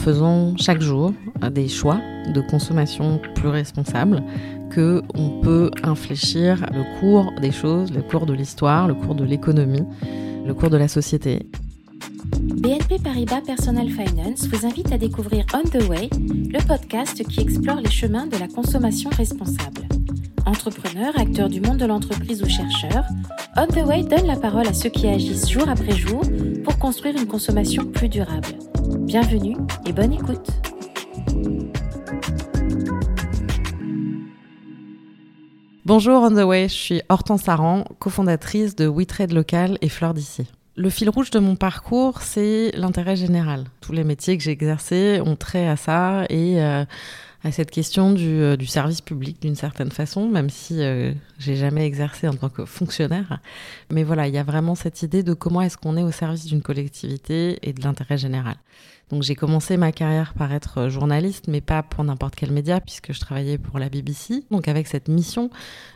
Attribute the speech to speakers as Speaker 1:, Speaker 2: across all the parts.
Speaker 1: faisant chaque jour des choix de consommation plus responsables que on peut infléchir le cours des choses, le cours de l'histoire, le cours de l'économie, le cours de la société.
Speaker 2: BNP Paribas Personal Finance vous invite à découvrir On the Way, le podcast qui explore les chemins de la consommation responsable. Entrepreneurs, acteurs du monde de l'entreprise ou chercheurs, On the Way donne la parole à ceux qui agissent jour après jour pour construire une consommation plus durable. Bienvenue et bonne écoute.
Speaker 1: Bonjour On the Way, je suis Hortense Saran, cofondatrice de WeTrade Local et Fleurs d'ici. Le fil rouge de mon parcours, c'est l'intérêt général. Tous les métiers que j'ai exercés ont trait à ça et euh, à cette question du, euh, du service public d'une certaine façon, même si euh, j'ai jamais exercé en tant que fonctionnaire. Mais voilà, il y a vraiment cette idée de comment est-ce qu'on est au service d'une collectivité et de l'intérêt général. Donc j'ai commencé ma carrière par être journaliste, mais pas pour n'importe quel média, puisque je travaillais pour la BBC. Donc avec cette mission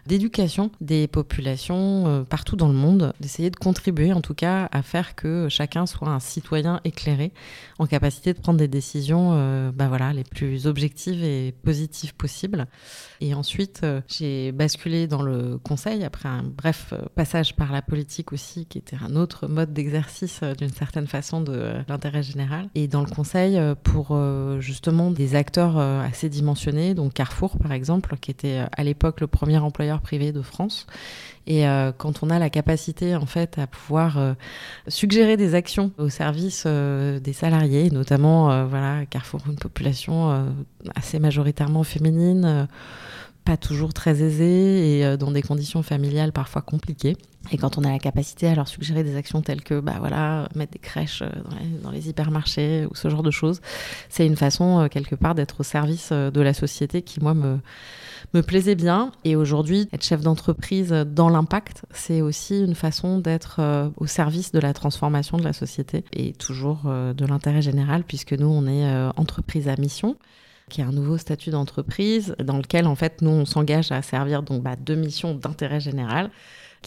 Speaker 1: d'éducation des populations euh, partout dans le monde, d'essayer de contribuer en tout cas à faire que chacun soit un citoyen éclairé, en capacité de prendre des décisions euh, bah voilà, les plus objectives et positives possibles. Et ensuite, euh, j'ai basculé dans le conseil après un bref passage par la politique aussi, qui était un autre mode d'exercice d'une certaine façon de l'intérêt général. Et dans le conseil euh, pour euh, justement des acteurs euh, assez dimensionnés, donc Carrefour par exemple, qui était à l'époque le premier employeur privé de France. Et quand on a la capacité en fait à pouvoir suggérer des actions au service des salariés, notamment voilà Carrefour une population assez majoritairement féminine pas toujours très aisés et euh, dans des conditions familiales parfois compliquées. Et quand on a la capacité à leur suggérer des actions telles que bah voilà, mettre des crèches euh, dans les, hypermarchés ou ce genre de choses, c'est une façon euh, quelque part d'être au service de la société qui, moi, me, me plaisait bien. Et aujourd'hui, être chef d'entreprise dans l'impact, c'est aussi une façon d'être au service de la transformation de la société et toujours de l'intérêt général, puisque nous, on est entreprise à mission qui est un nouveau statut d'entreprise dans lequel en fait nous on s'engage à servir donc bah, deux missions d'intérêt général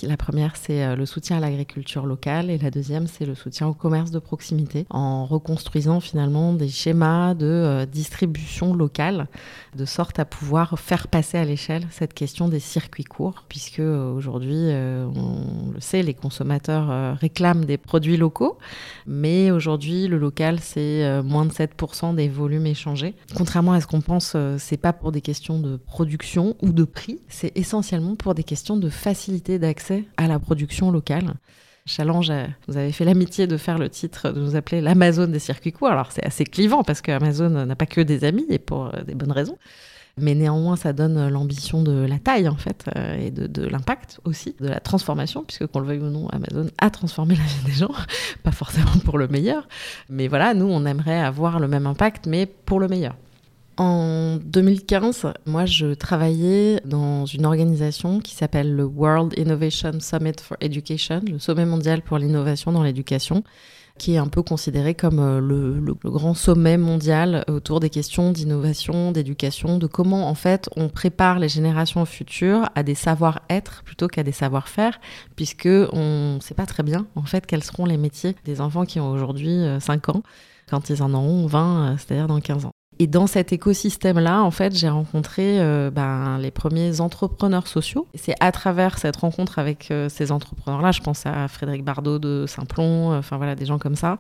Speaker 1: la première, c'est euh, le soutien à l'agriculture locale et la deuxième, c'est le soutien au commerce de proximité en reconstruisant finalement des schémas de euh, distribution locale de sorte à pouvoir faire passer à l'échelle cette question des circuits courts puisque euh, aujourd'hui, on le sait, les consommateurs réclament des produits locaux, mais aujourd'hui, le local, c'est moins de 7% des volumes échangés. Contrairement à ce qu'on pense, c'est pas pour des questions de production ou de prix, c'est essentiellement pour des questions de facilité d'accès à la production locale. Challenge, euh, vous avez fait l'amitié de faire le titre, de nous appeler l'Amazon des circuits courts. Alors c'est assez clivant parce qu'Amazon n'a pas que des amis et pour euh, des bonnes raisons. Mais néanmoins, ça donne l'ambition de la taille, en fait, euh, et de, l'impact aussi, de la transformation, puisque qu'on le veuille ou non, Amazon a transformé la vie des gens, pas forcément pour le meilleur. Mais voilà, nous, on aimerait avoir le même impact, mais pour le meilleur. En 2015, moi, je travaillais dans une organisation qui s'appelle le World Innovation Summit for Education, le sommet mondial pour l'innovation dans l'éducation, qui est un peu considéré comme euh, le, grand sommet mondial autour des questions d'innovation, d'éducation, de comment en fait on prépare les générations futures à des savoir-être plutôt qu'à des savoir-faire, puisque on ne sait pas très bien en fait quels seront les métiers des enfants qui ont aujourd'hui 5 euh, ans quand ils en auront 20, euh, c'est-à-dire dans 15 ans. Et dans cet écosystème-là, en fait, j'ai rencontré euh, ben, les premiers entrepreneurs sociaux. C'est à travers cette rencontre avec euh, ces entrepreneurs-là, je pense à Frédéric Bardot de Saint-Plon, euh, enfin voilà, des gens comme ça,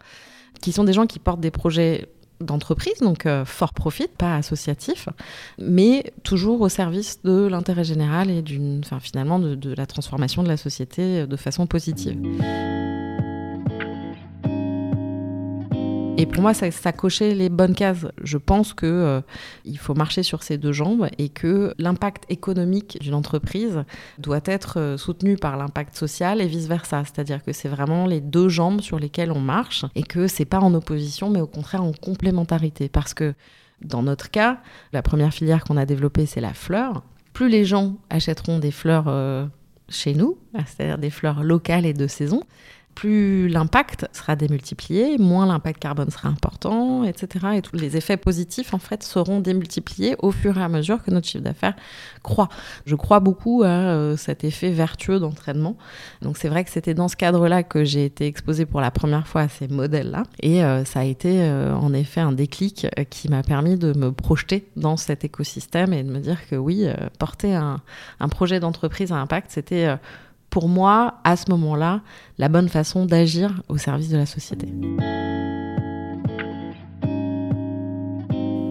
Speaker 1: qui sont des gens qui portent des projets d'entreprise, donc fort profit, pas associatif, mais toujours au service de l'intérêt général et enfin, finalement de la transformation de la société de façon positive. Et pour moi, ça, ça, cochait les bonnes cases. Je pense que euh, il faut marcher sur ses deux jambes et que l'impact économique d'une entreprise doit être euh, soutenu par l'impact social et vice versa. C'est-à-dire que c'est vraiment les deux jambes sur lesquelles on marche et que c'est pas en opposition, mais au contraire en complémentarité. Parce que dans notre cas, la première filière qu'on a développée, c'est la fleur. Plus les gens achèteront des fleurs euh, chez nous, c'est-à-dire des fleurs locales et de saison, plus l'impact sera démultiplié, moins l'impact carbone sera important, etc. Et tous les effets positifs, en fait, seront démultipliés au fur et à mesure que notre chiffre d'affaires croît. Je crois beaucoup à euh, cet effet vertueux d'entraînement. Donc c'est vrai que c'était dans ce cadre-là que j'ai été exposée pour la première fois à ces modèles-là. Et euh, ça a été euh, en effet un déclic qui m'a permis de me projeter dans cet écosystème et de me dire que oui, porter un, un projet d'entreprise à impact, c'était pour moi, à ce moment-là, la bonne façon d'agir au service de la société.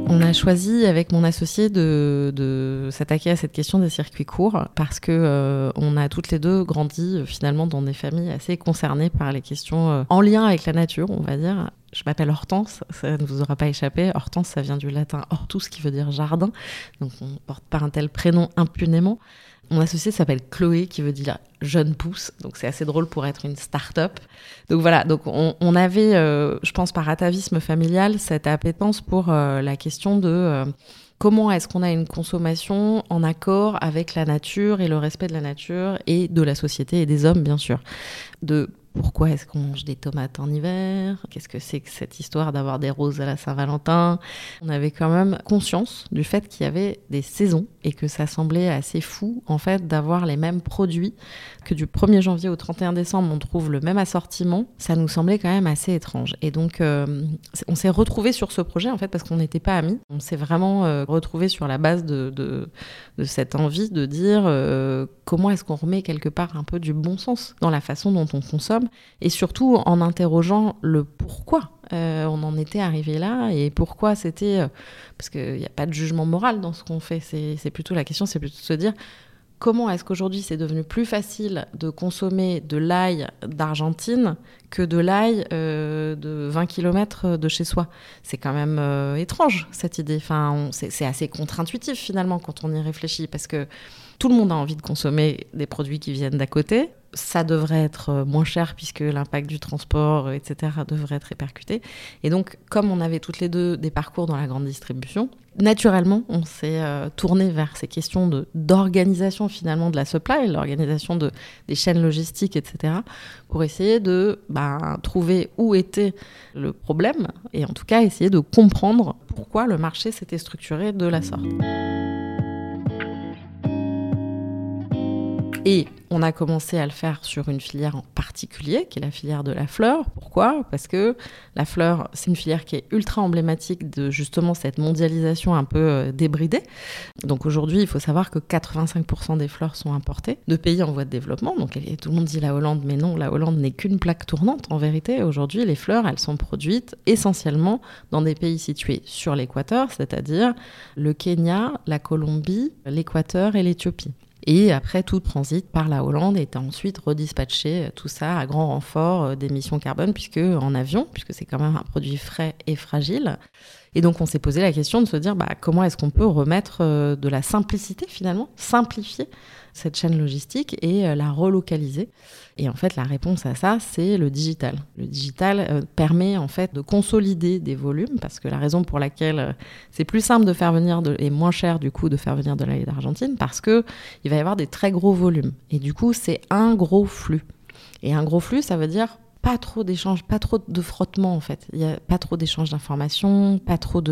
Speaker 1: On a choisi avec mon associé de, s'attaquer à cette question des circuits courts parce que euh, on a toutes les deux grandi euh, finalement dans des familles assez concernées par les questions euh, en lien avec la nature, on va dire. Je m'appelle Hortense, ça ne vous aura pas échappé. Hortense, ça vient du latin hortus qui veut dire jardin, donc on porte pas un tel prénom impunément. Mon associé s'appelle Chloé, qui veut dire jeune pousse. Donc c'est assez drôle pour être une start-up. Donc voilà, donc on, avait, euh, je pense par atavisme familial, cette appétence pour euh, la question de euh, comment est-ce qu'on a une consommation en accord avec la nature et le respect de la nature et de la société et des hommes, bien sûr. De pourquoi est-ce qu'on mange des tomates en hiver? Qu'est-ce que c'est que cette histoire d'avoir des roses à la Saint-Valentin? On avait quand même conscience du fait qu'il y avait des saisons et que ça semblait assez fou en fait d'avoir les mêmes produits que du 1er janvier au 31 décembre on trouve le même assortiment. Ça nous semblait quand même assez étrange. Et donc euh, on s'est retrouvé sur ce projet en fait parce qu'on n'était pas amis. On s'est vraiment euh, retrouvé sur la base de, cette envie de dire euh, comment est-ce qu'on remet quelque part un peu du bon sens dans la façon dont on consomme et surtout en interrogeant le pourquoi euh, on en était arrivé là et pourquoi c'était... Euh, parce qu'il n'y a pas de jugement moral dans ce qu'on fait, c'est plutôt la question, c'est plutôt de se dire comment est-ce qu'aujourd'hui c'est devenu plus facile de consommer de l'ail d'Argentine que de l'ail euh, de 20 km de chez soi? C'est quand même étrange cette idée. Enfin, c'est assez contre-intuitif finalement quand on y réfléchit parce que tout le monde a envie de consommer des produits qui viennent d'à côté. Ça devrait être euh, moins cher puisque l'impact du transport, euh, etc., devrait être répercuté. Et donc, comme on avait toutes les deux des parcours dans la grande distribution, naturellement, on s'est euh, tourné vers ces questions d'organisation finalement de la supply, l'organisation de, des chaînes logistiques, etc., pour essayer de bah, trouver où était le problème et en tout cas essayer de comprendre pourquoi le marché s'était structuré de la sorte. Et on a commencé à le faire sur une filière en particulier, qui est la filière de la fleur. Pourquoi? Parce que la fleur, c'est une filière qui est ultra emblématique de justement cette mondialisation un peu euh, débridée. Donc aujourd'hui, il faut savoir que 85% des fleurs sont importées de pays en voie de développement. Donc tout le monde dit la Hollande, mais non, la Hollande n'est qu'une plaque tournante. En vérité, aujourd'hui, les fleurs, elles sont produites essentiellement dans des pays situés sur l'équateur, c'est-à-dire le Kenya, la Colombie, l'équateur et l'Éthiopie. Et après, tout transit par la Hollande et est ensuite redispatché, euh, tout ça à grand renfort euh, d'émissions carbone, puisque en avion, puisque c'est quand même un produit frais et fragile. Et donc, on s'est posé la question de se dire bah, comment est-ce qu'on peut remettre euh, de la simplicité finalement, simplifier cette chaîne logistique et la relocaliser. Et en fait, la réponse à ça, c'est le digital. Le digital euh, permet en fait de consolider des volumes parce que la raison pour laquelle euh, c'est plus simple de faire venir de, et moins cher du coup de faire venir de l'ail d'Argentine parce que il va y avoir des très gros volumes et du coup c'est un gros flux. Et un gros flux, ça veut dire pas trop d'échanges, pas trop de frottement en fait. Il n'y a pas trop d'échanges d'informations, pas trop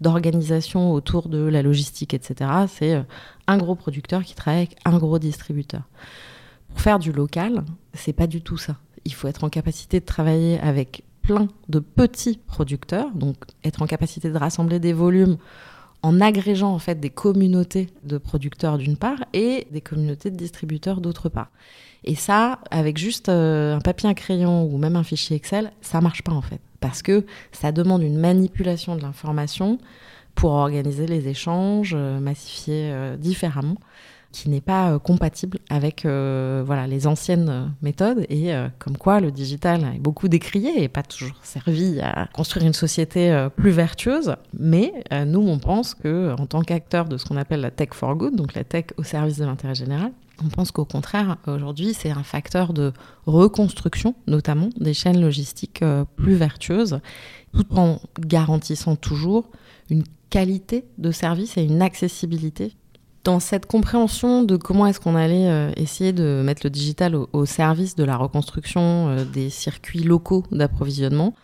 Speaker 1: d'organisation autour de la logistique, etc. C'est euh, un gros producteur qui travaille avec un gros distributeur. Pour faire du local, c'est pas du tout ça. Il faut être en capacité de travailler avec plein de petits producteurs, donc être en capacité de rassembler des volumes en agrégeant en fait des communautés de producteurs d'une part et des communautés de distributeurs d'autre part. Et ça, avec juste euh, un papier, un crayon ou même un fichier Excel, ça marche pas en fait, parce que ça demande une manipulation de l'information pour organiser les échanges, euh, massifier euh, différemment qui n'est pas euh, compatible avec euh, voilà, les anciennes euh, méthodes et comme quoi le digital est beaucoup décrié et pas toujours servi à construire une société plus vertueuse. Mais nous, on pense que en tant qu'acteur de ce qu'on appelle la tech for good, donc la tech au service de l'intérêt général, on pense qu'au contraire, aujourd'hui, c'est un facteur de reconstruction, notamment des chaînes logistiques plus vertueuses, tout en garantissant toujours une qualité de service et une accessibilité dans cette compréhension de comment est-ce qu'on allait euh, essayer de mettre le digital au, service de la reconstruction euh, des circuits locaux d'approvisionnement,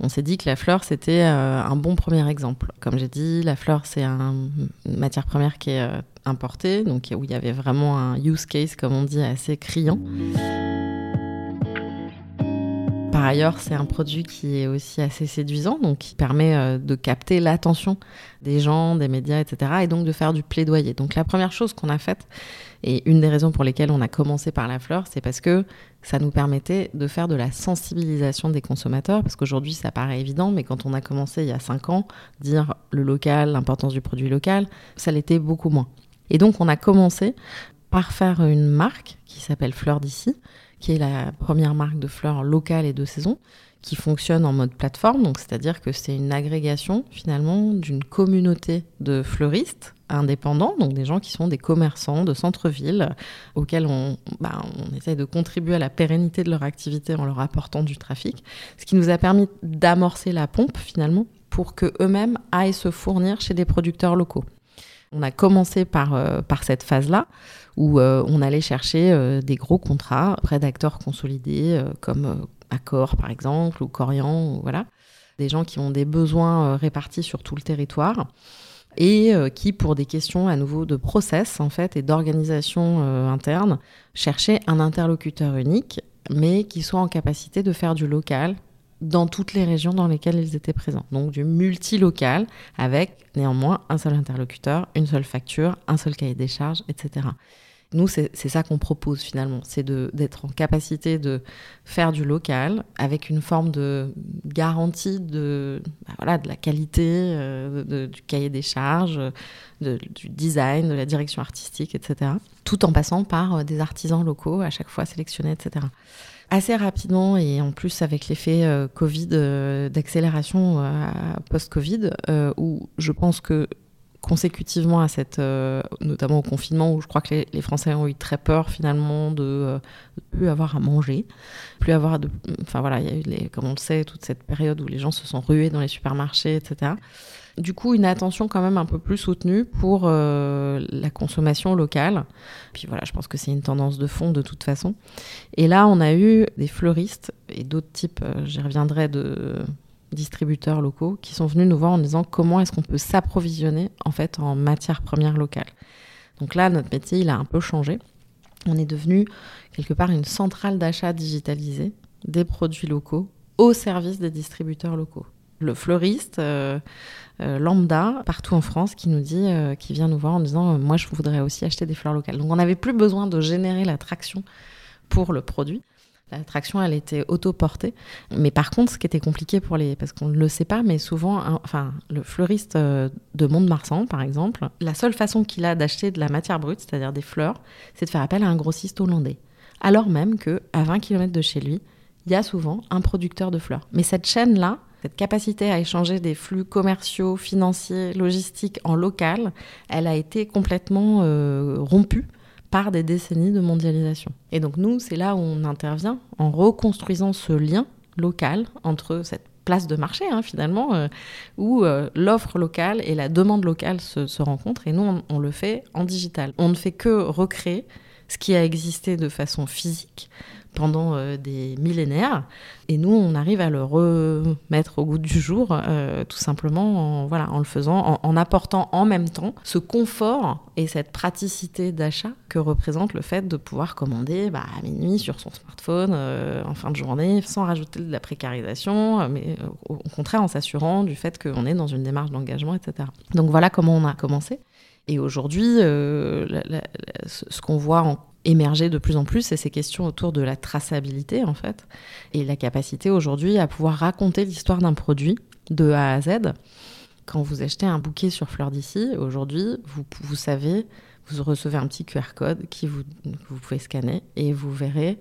Speaker 1: on s'est dit que la fleur, c'était euh, un bon premier exemple. Comme j'ai dit, la fleur, c'est une matière première qui est importée, donc où il y avait vraiment un use case, comme on dit, assez criant. Par ailleurs, c'est un produit qui est aussi assez séduisant, donc qui permet euh, de capter l'attention des gens, des médias, etc., et donc de faire du plaidoyer. Donc la première chose qu'on a faite, et une des raisons pour lesquelles on a commencé par la fleur, c'est parce que ça nous permettait de faire de la sensibilisation des consommateurs, parce qu'aujourd'hui ça paraît évident, mais quand on a commencé il y a cinq ans, dire le local, l'importance du produit local, ça l'était beaucoup moins. Et donc on a commencé par faire une marque qui s'appelle Fleur d'ici, qui est la première marque de fleurs locales et de saison, qui fonctionne en mode plateforme, donc c'est-à-dire que c'est une agrégation finalement d'une communauté de fleuristes indépendants, donc des gens qui sont des commerçants de centre-ville auxquels on, bah, on essaie de contribuer à la pérennité de leur activité en leur apportant du trafic, ce qui nous a permis d'amorcer la pompe finalement pour que eux-mêmes aillent se fournir chez des producteurs locaux. On a commencé par, euh, cette phase-là où euh, on allait chercher euh, des gros contrats auprès d'acteurs consolidés comme Accor par exemple ou Corian, voilà, des gens qui ont des besoins répartis sur tout le territoire et qui, pour des questions à nouveau de process en fait et d'organisation interne, cherchaient un interlocuteur unique, mais qui soit en capacité de faire du local dans toutes les régions dans lesquelles ils étaient présents. Donc du multilocal avec néanmoins un seul interlocuteur, une seule facture, un seul cahier des charges, etc. Nous, c'est ça qu'on propose finalement, c'est d'être en capacité de faire du local avec une forme de garantie de, bah voilà, de la qualité euh, du cahier des charges, du design, de la direction artistique, etc. Tout en passant par euh, des artisans locaux à chaque fois sélectionnés, etc assez rapidement et en plus avec l'effet euh, Covid, euh, d'accélération euh, post-Covid, où je pense que consécutivement à cette, notamment au confinement, où je crois que les, Français ont eu très peur finalement de ne plus avoir à manger, plus avoir de, enfin voilà, il y a eu comme on le sait, toute cette période où les gens se sont rués dans les supermarchés, etc. Du coup, une attention quand même un peu plus soutenue pour euh, la consommation locale. Puis voilà, je pense que c'est une tendance de fond de toute façon. Et là, on a eu des fleuristes et d'autres types, euh, j'y reviendrai, de distributeurs locaux qui sont venus nous voir en disant comment est-ce qu'on peut s'approvisionner en fait en matière première locale. Donc là, notre métier, il a un peu changé. On est devenu quelque part une centrale d'achat digitalisée des produits locaux au service des distributeurs locaux. Le fleuriste, euh, euh, lambda partout en France qui nous dit, euh, qui vient nous voir en disant, moi je voudrais aussi acheter des fleurs locales. Donc on n'avait plus besoin de générer l'attraction pour le produit. L'attraction, elle était auto-portée. Mais par contre, ce qui était compliqué pour les. Parce qu'on ne le sait pas, mais souvent, enfin, le fleuriste de Mont-de-Marsan, par exemple, la seule façon qu'il a d'acheter de la matière brute, c'est-à-dire des fleurs, c'est de faire appel à un grossiste hollandais. Alors même qu'à 20 km de chez lui, il y a souvent un producteur de fleurs. Mais cette chaîne-là, cette capacité à échanger des flux commerciaux, financiers, logistiques en local, elle a été complètement euh, rompue par des décennies de mondialisation. Et donc nous, c'est là où on intervient en reconstruisant ce lien local entre cette place de marché hein, finalement, euh, où euh, l'offre locale et la demande locale se, rencontrent. Et nous, on, le fait en digital. On ne fait que recréer ce qui a existé de façon physique pendant euh, des millénaires. Et nous, on arrive à le remettre au goût du jour, euh, tout simplement en, voilà, en le faisant, en, apportant en même temps ce confort et cette praticité d'achat que représente le fait de pouvoir commander bah, à minuit sur son smartphone euh, en fin de journée, sans rajouter de la précarisation, mais au contraire en s'assurant du fait qu'on est dans une démarche d'engagement, etc. Donc voilà comment on a commencé. Et aujourd'hui, ce qu'on voit en émerger de plus en plus, c'est ces questions autour de la traçabilité en fait, et la capacité aujourd'hui à pouvoir raconter l'histoire d'un produit de A à Z. Quand vous achetez un bouquet sur Fleur d'ici, aujourd'hui, vous, vous savez, vous recevez un petit QR code qui vous, vous pouvez scanner et vous verrez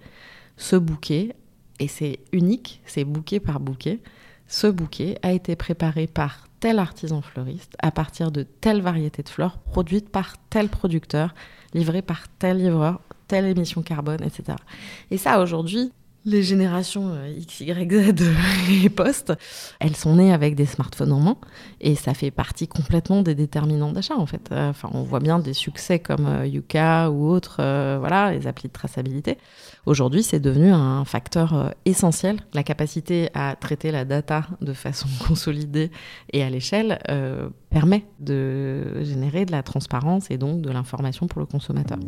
Speaker 1: ce bouquet, et c'est unique, c'est bouquet par bouquet. Ce bouquet a été préparé par tel artisan fleuriste à partir de telle variété de fleurs produite par tel producteur, livrée par tel livreur telle émission carbone, etc. Et ça, aujourd'hui, les générations euh, X, Y, Z et post, elles sont nées avec des smartphones en main et ça fait partie complètement des déterminants d'achat en fait. Euh, enfin, on voit bien des succès comme euh, Yuka ou autres, voilà, les applis de traçabilité. Aujourd'hui, c'est devenu un facteur essentiel. La capacité à traiter la data de façon consolidée et à l'échelle permet de générer de la transparence et donc de l'information pour le consommateur.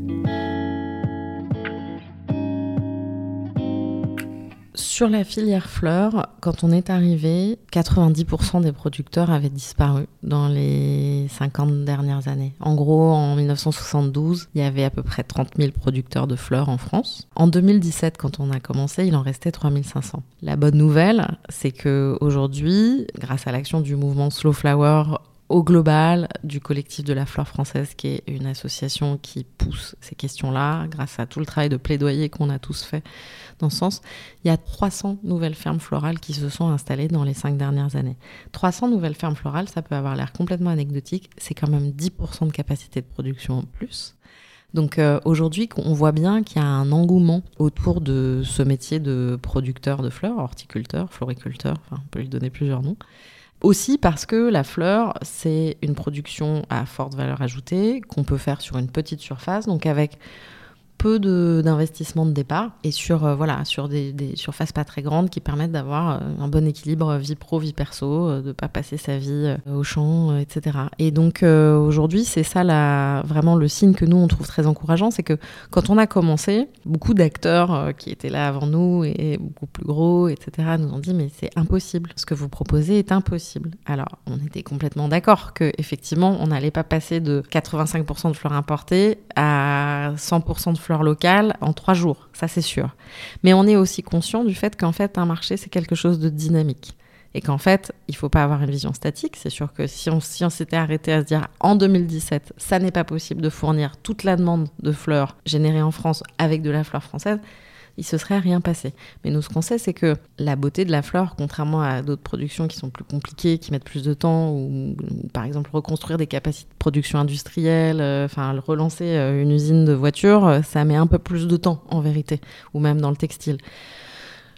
Speaker 1: Sur la filière fleurs, quand on est arrivé, 90% des producteurs avaient disparu dans les 50 dernières années. En gros, en 1972, il y avait à peu près 30 000 producteurs de fleurs en France. En 2017, quand on a commencé, il en restait 3500. La bonne nouvelle, c'est que aujourd'hui, grâce à l'action du mouvement Slow Flower, au global du collectif de la fleur française, qui est une association qui pousse ces questions-là, grâce à tout le travail de plaidoyer qu'on a tous fait dans ce sens, il y a 300 nouvelles fermes florales qui se sont installées dans les cinq dernières années. 300 nouvelles fermes florales, ça peut avoir l'air complètement anecdotique, c'est quand même 10% de capacité de production en plus. Donc euh, aujourd'hui, on voit bien qu'il y a un engouement autour de ce métier de producteur de fleurs, horticulteur, floriculteur, on peut lui donner plusieurs noms. Aussi parce que la fleur, c'est une production à forte valeur ajoutée qu'on peut faire sur une petite surface, donc avec peu d'investissement de, départ et sur, euh, voilà, sur des, surfaces pas très grandes qui permettent d'avoir euh, un bon équilibre vie pro, vie perso, euh, de ne pas passer sa vie au champ, etc. Et donc aujourd'hui, c'est ça la, vraiment le signe que nous, on trouve très encourageant, c'est que quand on a commencé, beaucoup d'acteurs qui étaient là avant nous et beaucoup plus gros, etc., nous ont dit mais c'est impossible, ce que vous proposez est impossible. Alors on était complètement d'accord que effectivement on n'allait pas passer de 85% de fleurs importées à 100% de fleurs locale en trois jours, ça c'est sûr. Mais on est aussi conscient du fait qu'en fait un marché c'est quelque chose de dynamique et qu'en fait, il faut pas avoir une vision statique. C'est sûr que si on si on s'était arrêté à se dire en 2017, ça n'est pas possible de fournir toute la demande de fleurs générée en France avec de la fleur française, il se serait rien passé. Mais nous, ce qu'on sait, c'est que la beauté de la fleur, contrairement à d'autres productions qui sont plus compliquées, qui mettent plus de temps, ou, par exemple reconstruire des capacités de production industrielle, euh, enfin relancer euh, une usine de voitures, euh, ça met un peu plus de temps en vérité, ou même dans le textile.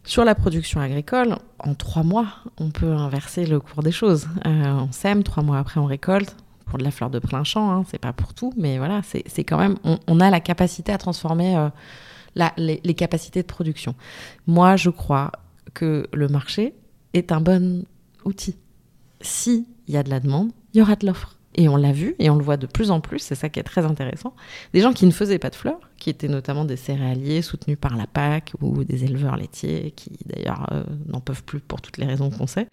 Speaker 1: Sur la production agricole, en trois mois, on peut inverser le cours des choses. on sème, trois mois après, on récolte pour de la fleur de plein champ, hein, c'est pas pour tout, mais voilà, c'est quand même, on, a la capacité à transformer les, capacités de production. Moi, je crois que le marché est un bon outil. S'il y a de la demande, il y aura de l'offre. Et on l'a vu, et on le voit de plus en plus, c'est ça qui est très intéressant. Des gens qui ne faisaient pas de fleurs, qui étaient notamment des céréaliers soutenus par la PAC ou des éleveurs laitiers, qui d'ailleurs euh, n'en peuvent plus pour toutes les raisons qu'on sait,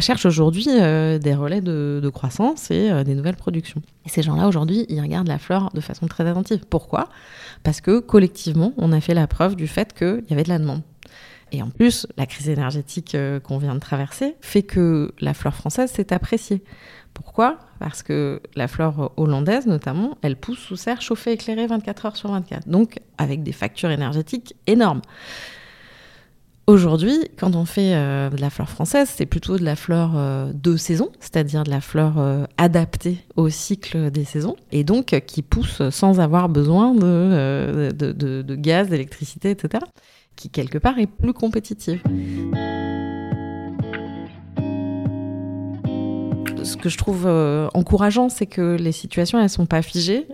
Speaker 1: cherchent aujourd'hui euh, des relais de, croissance et euh, des nouvelles productions. Et ces gens-là, aujourd'hui, ils regardent la fleur de façon très attentive. Pourquoi? Parce que collectivement, on a fait la preuve du fait qu'il y avait de la demande. Et en plus, la crise énergétique euh, qu'on vient de traverser fait que la fleur française s'est appréciée. Pourquoi? Parce que la fleur hollandaise, notamment, elle pousse sous serre chauffée éclairée 24 heures sur 24, donc avec des factures énergétiques énormes. Aujourd'hui, quand on fait euh, de la fleur française, c'est plutôt de la fleur euh, de saison, c'est-à-dire de la fleur euh, adaptée au cycle des saisons, et donc qui pousse sans avoir besoin de, gaz, d'électricité, etc., qui quelque part est plus compétitive. ce que je trouve encourageant, c'est que les situations, elles sont pas figées,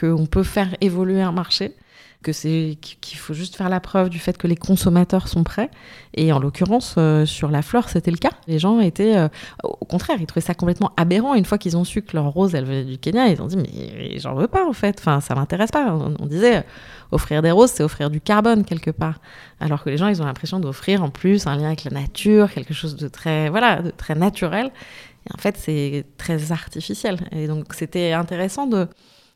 Speaker 1: qu'on peut faire évoluer un marché que c'est qu'il faut juste faire la preuve du fait que les consommateurs sont prêts. Et en l'occurrence, euh, sur la fleur, c'était le cas. Les gens étaient, euh, au contraire, ils trouvaient ça complètement aberrant. Une fois qu'ils ont su que leur rose, elle venait du Kenya, ils ont dit mais j'en veux pas en fait. Enfin, ça m'intéresse pas. On, disait offrir des roses, c'est offrir du carbone quelque part. Alors que les gens, ils ont l'impression d'offrir en plus un lien avec la nature, quelque chose de très, voilà, de très naturel. Et en fait, c'est très artificiel. Et donc, c'était intéressant de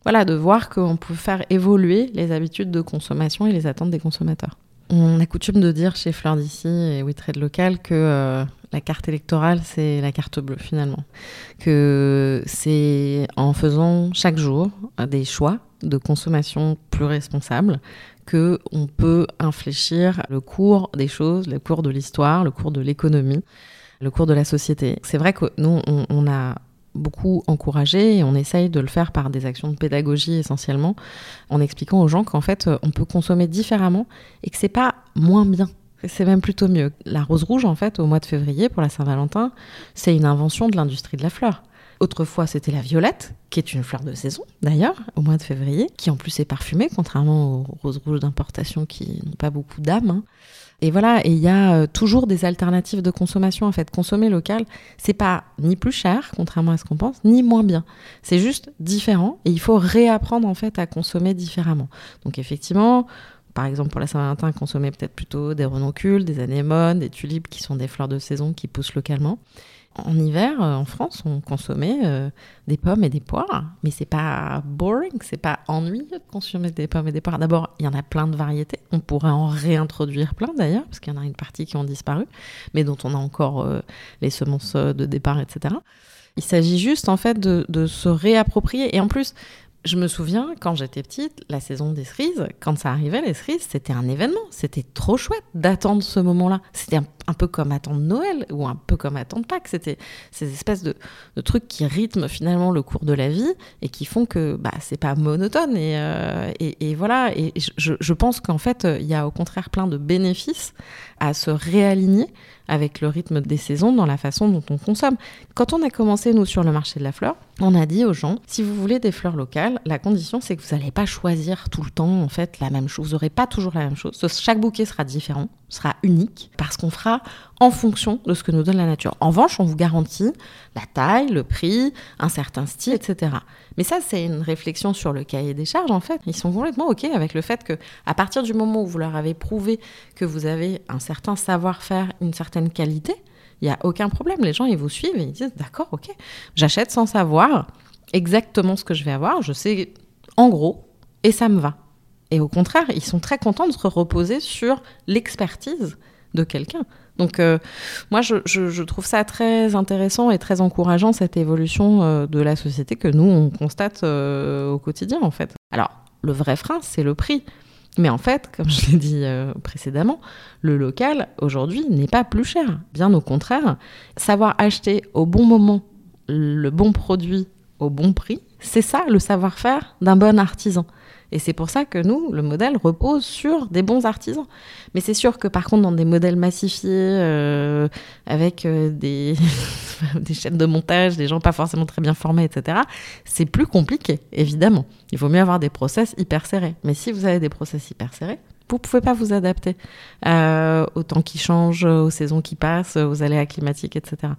Speaker 1: voilà, de voir qu'on peut faire évoluer les habitudes de consommation et les attentes des consommateurs. On a coutume de dire chez Fleur d'ici et WeTrade Local que euh, la carte électorale, c'est la carte bleue finalement. Que c'est en faisant chaque jour des choix de consommation plus responsables que on peut infléchir le cours des choses, le cours de l'histoire, le cours de l'économie, le cours de la société. C'est vrai que nous, on a beaucoup encouragé et on essaye de le faire par des actions de pédagogie essentiellement, en expliquant aux gens qu'en fait on peut consommer différemment et que c'est pas moins bien. C'est même plutôt mieux. La rose rouge, en fait, au mois de février, pour la Saint-Valentin, c'est une invention de l'industrie de la fleur. Autrefois, c'était la violette, qui est une fleur de saison, d'ailleurs, au mois de février, qui en plus est parfumée, contrairement aux roses rouges d'importation qui n'ont pas beaucoup d'âme. Hein. Et voilà, et il y a euh, toujours des alternatives de consommation. En fait, consommer local, c'est pas ni plus cher, contrairement à ce qu'on pense, ni moins bien. C'est juste différent, et il faut réapprendre en fait à consommer différemment. Donc effectivement, par exemple pour la Saint-Valentin, consommer peut-être plutôt des renoncules, des anémones, des tulipes qui sont des fleurs de saison qui poussent localement. En hiver, euh, en France, on consommait euh, des pommes et des poires, mais c'est pas boring, c'est pas ennuyeux de consommer des pommes et des poires. D'abord, il y en a plein de variétés. On pourrait en réintroduire plein d'ailleurs, parce qu'il y en a une partie qui ont disparu, mais dont on a encore euh, les semences de départ, etc. Il s'agit juste en fait de, de, se réapproprier. Et en plus, je me souviens, quand j'étais petite, la saison des cerises, quand ça arrivait, les cerises, c'était un événement. C'était trop chouette d'attendre ce moment-là. C'était un, peu comme attendre Noël ou un peu comme attendre Pâques. C'était ces espèces de, trucs qui rythment finalement le cours de la vie et qui font que bah, c'est pas monotone. Et, euh, voilà. Et je pense qu'en fait, il y a au contraire plein de bénéfices à se réaligner avec le rythme des saisons dans la façon dont on consomme. Quand on a commencé, nous, sur le marché de la fleur, on a dit aux gens, si vous voulez des fleurs locales, la condition, c'est que vous n'allez pas choisir tout le temps, en fait, la même chose. Vous n'aurez pas toujours la même chose. Chaque bouquet sera différent, sera unique, parce qu'on fera en fonction de ce que nous donne la nature. En revanche, on vous garantit la taille, le prix, un certain style, etc. Mais ça, c'est une réflexion sur le cahier des charges, en fait. Ils sont complètement OK avec le fait que, à partir du moment où vous leur avez prouvé que vous avez un certain savoir-faire, une certaine qualité, il n'y a aucun problème. Les gens, ils vous suivent et ils disent D'accord, OK, j'achète sans savoir exactement ce que je vais avoir. Je sais en gros, et ça me va. Et au contraire, ils sont très contents de se reposer sur l'expertise de quelqu'un. Donc euh, moi, je, trouve ça très intéressant et très encourageant, cette évolution euh, de la société que nous, on constate euh, au quotidien, en fait. Alors, le vrai frein, c'est le prix. Mais en fait, comme je l'ai dit précédemment, le local, aujourd'hui, n'est pas plus cher. Bien au contraire, savoir acheter au bon moment le bon produit au bon prix, c'est ça le savoir-faire d'un bon artisan. Et c'est pour ça que nous, le modèle repose sur des bons artisans. Mais c'est sûr que par contre, dans des modèles massifiés, euh, avec euh, des, des chaînes de montage, des gens pas forcément très bien formés, etc., c'est plus compliqué, évidemment. Il vaut mieux avoir des process hyper serrés. Mais si vous avez des process hyper serrés, vous pouvez pas vous adapter euh, au temps qui change, aux saisons qui passent, aux aléas climatiques, etc.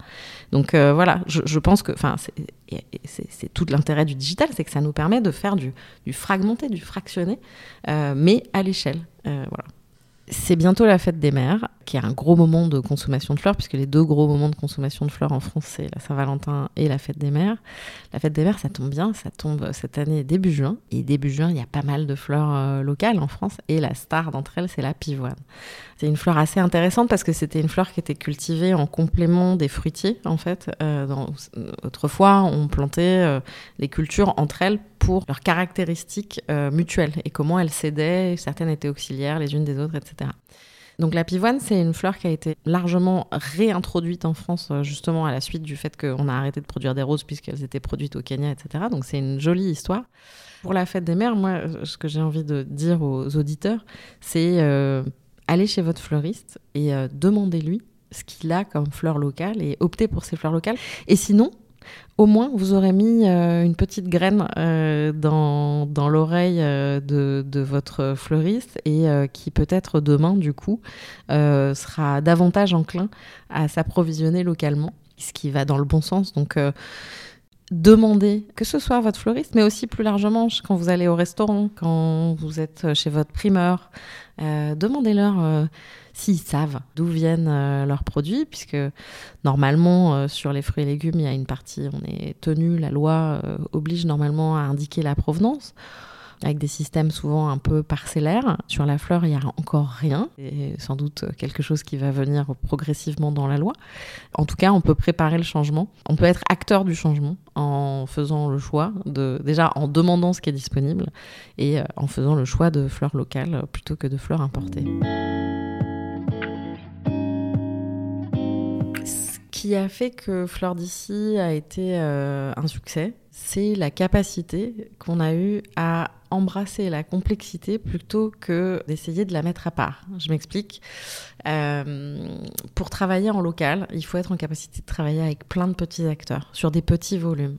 Speaker 1: Donc euh, voilà, je, pense que, c'est tout l'intérêt du digital, c'est que ça nous permet de faire du, fragmenté, du fractionné, euh, mais à l'échelle. voilà. C'est bientôt la fête des mères, qui est un gros moment de consommation de fleurs, puisque les deux gros moments de consommation de fleurs en France, c'est la Saint-Valentin et la fête des mères. La fête des mères, ça tombe bien, ça tombe cette année début juin. Et début juin, il y a pas mal de fleurs euh, locales en France, et la star d'entre elles, c'est la pivoine. C'est une fleur assez intéressante parce que c'était une fleur qui était cultivée en complément des fruitiers, en fait. Euh, autrefois, on plantait euh, les cultures entre elles pour leurs caractéristiques euh, mutuelles et comment elles s'aidaient, certaines étaient auxiliaires les unes des autres, etc. Donc la pivoine, c'est une fleur qui a été largement réintroduite en France euh, justement à la suite du fait qu'on a arrêté de produire des roses puisqu'elles étaient produites au Kenya, etc. Donc c'est une jolie histoire. Pour la fête des mères, moi, euh, ce que j'ai envie de dire aux auditeurs, c'est aller chez votre fleuriste et demandez-lui ce qu'il a comme fleurs locales et optez pour ces fleurs locales. Et sinon, au moins vous aurez mis euh, une petite graine euh, dans, l'oreille euh, de, de, votre fleuriste et qui peut-être demain, du coup, sera davantage enclin à s'approvisionner localement, ce qui va dans le bon sens. Donc, demandez, que ce soit votre fleuriste, mais aussi plus largement quand vous allez au restaurant, quand vous êtes chez votre primeur, demandez-leur s'ils savent d'où viennent euh, leurs produits, puisque normalement, euh, sur les fruits et légumes, il y a une partie, on est tenu, la loi euh, oblige normalement à indiquer la provenance avec des systèmes souvent un peu parcellaires. Sur la fleur, il n'y a encore rien, et sans doute quelque chose qui va venir progressivement dans la loi. En tout cas, on peut préparer le changement, on peut être acteur du changement en faisant le choix de, déjà en demandant ce qui est disponible et en faisant le choix de fleurs locales plutôt que de fleurs importées. Qui a fait que Fleur d'ici a été un succès, c'est la capacité qu'on a eue à embrasser la complexité plutôt que d'essayer de la mettre à part. Je m'explique. Euh, pour travailler en local, il faut être en capacité de travailler avec plein de petits acteurs sur des petits volumes.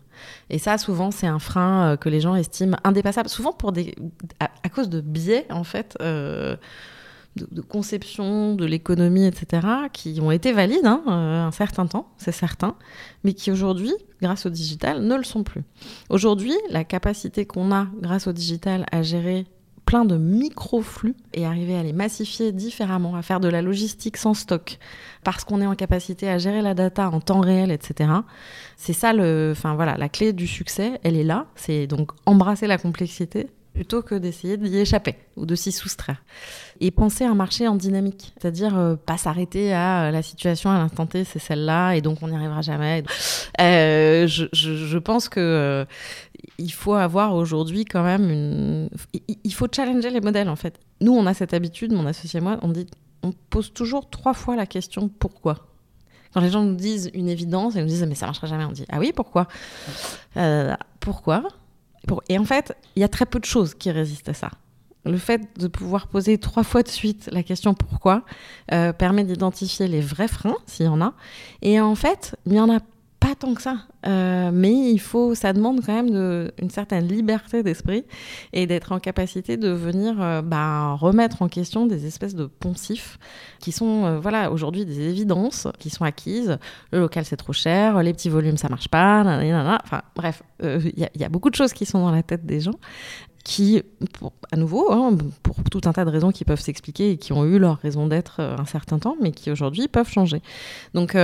Speaker 1: Et ça, souvent, c'est un frein euh, que les gens estiment indépassable, souvent pour des, à, cause de biais, en fait. Euh, de, conception de l'économie, etc., qui ont été valides hein, euh, un certain temps, c'est certain, mais qui aujourd'hui, grâce au digital, ne le sont plus. Aujourd'hui, la capacité qu'on a, grâce au digital, à gérer plein de micro-flux et arriver à les massifier différemment, à faire de la logistique sans stock, parce qu'on est en capacité à gérer la data en temps réel, etc. C'est ça le, enfin voilà, la clé du succès, elle est là. C'est donc embrasser la complexité plutôt que d'essayer d'y échapper ou de s'y soustraire. Et penser à un marché en dynamique, c'est-à-dire euh, pas s'arrêter à euh, la situation à l'instant T, c'est celle-là, et donc on n'y arrivera jamais. Euh, je, je, pense que il faut avoir aujourd'hui quand même une... Il faut challenger les modèles en fait. Nous, on a cette habitude, mon associé et moi, on dit, on pose toujours trois fois la question pourquoi? Quand les gens nous disent une évidence et nous disent mais ça marchera jamais, on dit ah oui pourquoi? Pourquoi? Et en fait, il y a très peu de choses qui résistent à ça. Le fait de pouvoir poser trois fois de suite la question pourquoi euh, permet d'identifier les vrais freins, s'il y en a. Et en fait, il y en a tant que ça. Euh, mais il faut, ça demande quand même une certaine liberté d'esprit et d'être en capacité de venir euh, bah, remettre en question des espèces de poncifs qui sont euh, voilà aujourd'hui des évidences qui sont acquises. Le local c'est trop cher, les petits volumes ça marche pas, nanana. enfin bref, il y, a beaucoup de choses qui sont dans la tête des gens qui, à nouveau, hein, pour tout un tas de raisons qui peuvent s'expliquer et qui ont eu leur raison d'être un certain temps, mais qui aujourd'hui peuvent changer. Donc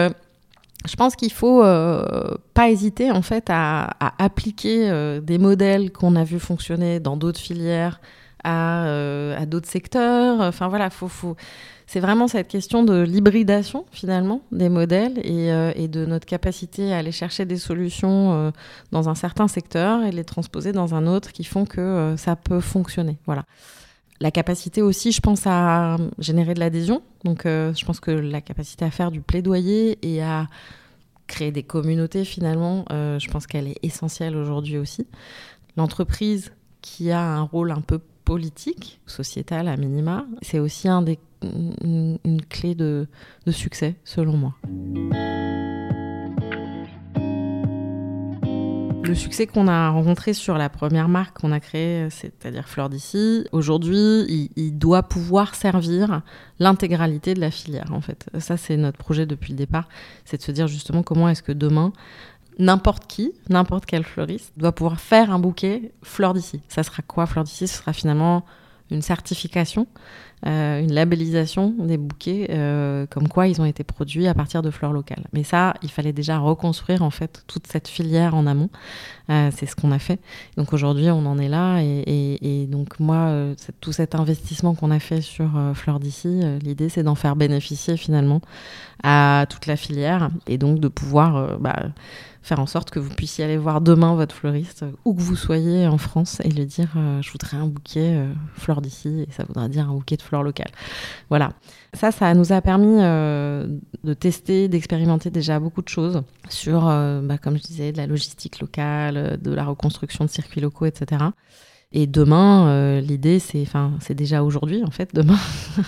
Speaker 1: je pense qu'il faut euh, pas hésiter en fait à, appliquer euh, des modèles qu'on a vu fonctionner dans d'autres filières à, euh, d'autres secteurs. Enfin voilà, c'est vraiment cette question de l'hybridation finalement des modèles et, et, de notre capacité à aller chercher des solutions dans un certain secteur et les transposer dans un autre qui font que ça peut fonctionner. Voilà la capacité aussi, je pense, à générer de l'adhésion. Donc, euh, je pense que la capacité à faire du plaidoyer et à créer des communautés, finalement, euh, je pense qu'elle est essentielle aujourd'hui aussi. L'entreprise qui a un rôle un peu politique, sociétal à minima, c'est aussi une, clé de succès, selon moi. Le succès qu'on a rencontré sur la première marque qu'on a créée, c'est-à-dire Fleur d'ici, aujourd'hui, il, doit pouvoir servir l'intégralité de la filière, en fait. Ça, c'est notre projet depuis le départ, c'est de se dire justement comment est-ce que demain, n'importe qui, n'importe quel fleuriste, doit pouvoir faire un bouquet Fleur d'ici. Ça sera quoi Fleur d'ici? Ce sera finalement une certification, euh, une labellisation des bouquets, euh, comme quoi ils ont été produits à partir de fleurs locales. Mais ça, il fallait déjà reconstruire en fait toute cette filière en amont. Euh, c'est ce qu'on a fait. Donc aujourd'hui, on en est là. Et, donc moi, tout cet investissement qu'on a fait sur Fleurs d'ici, l'idée c'est d'en faire bénéficier finalement à toute la filière et donc de pouvoir bah, faire en sorte que vous puissiez aller voir demain votre fleuriste, où que vous soyez en France, et lui dire euh, je voudrais un bouquet euh, fleurs d'ici, et ça voudra dire un bouquet de fleurs locales. Voilà. Ça, ça nous a permis euh, de tester, d'expérimenter déjà beaucoup de choses sur, bah, comme je disais, de la logistique locale, de la reconstruction de circuits locaux, etc. Et demain, l'idée, c'est, enfin, c'est déjà aujourd'hui en fait, demain,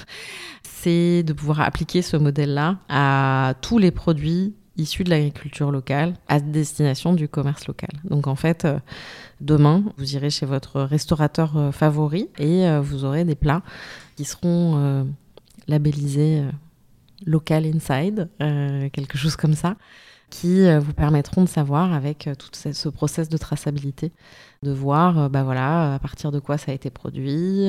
Speaker 1: c'est de pouvoir appliquer ce modèle-là à tous les produits issus de l'agriculture locale à destination du commerce local. Donc en fait, euh, demain, vous irez chez votre restaurateur euh, favori et euh, vous aurez des plats qui seront labellisés local inside, quelque chose comme ça, qui vous permettront de savoir avec tout ce process de traçabilité, de voir bah voilà, à partir de quoi ça a été produit,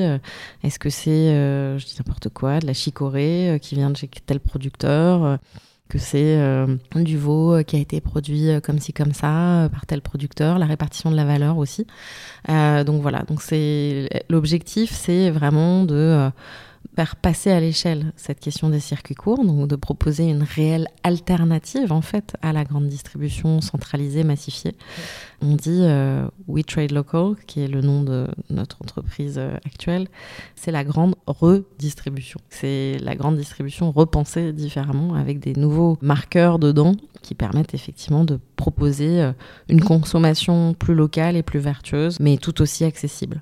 Speaker 1: est-ce que c'est, je dis n'importe quoi, de la chicorée qui vient de chez tel producteur que c'est euh, du veau euh, qui a été produit euh, comme ci comme ça par tel producteur, la répartition de la valeur aussi. donc voilà, donc c'est l'objectif, c'est vraiment de faire passer à l'échelle cette question des circuits courts, donc de proposer une réelle alternative en fait à la grande distribution centralisée, massifiée. On dit euh, We Trade Local, qui est le nom de notre entreprise euh, actuelle, c'est la grande redistribution. C'est la grande distribution repensée différemment avec des nouveaux marqueurs dedans qui permettent effectivement de proposer euh, une consommation plus locale et plus vertueuse, mais tout aussi accessible.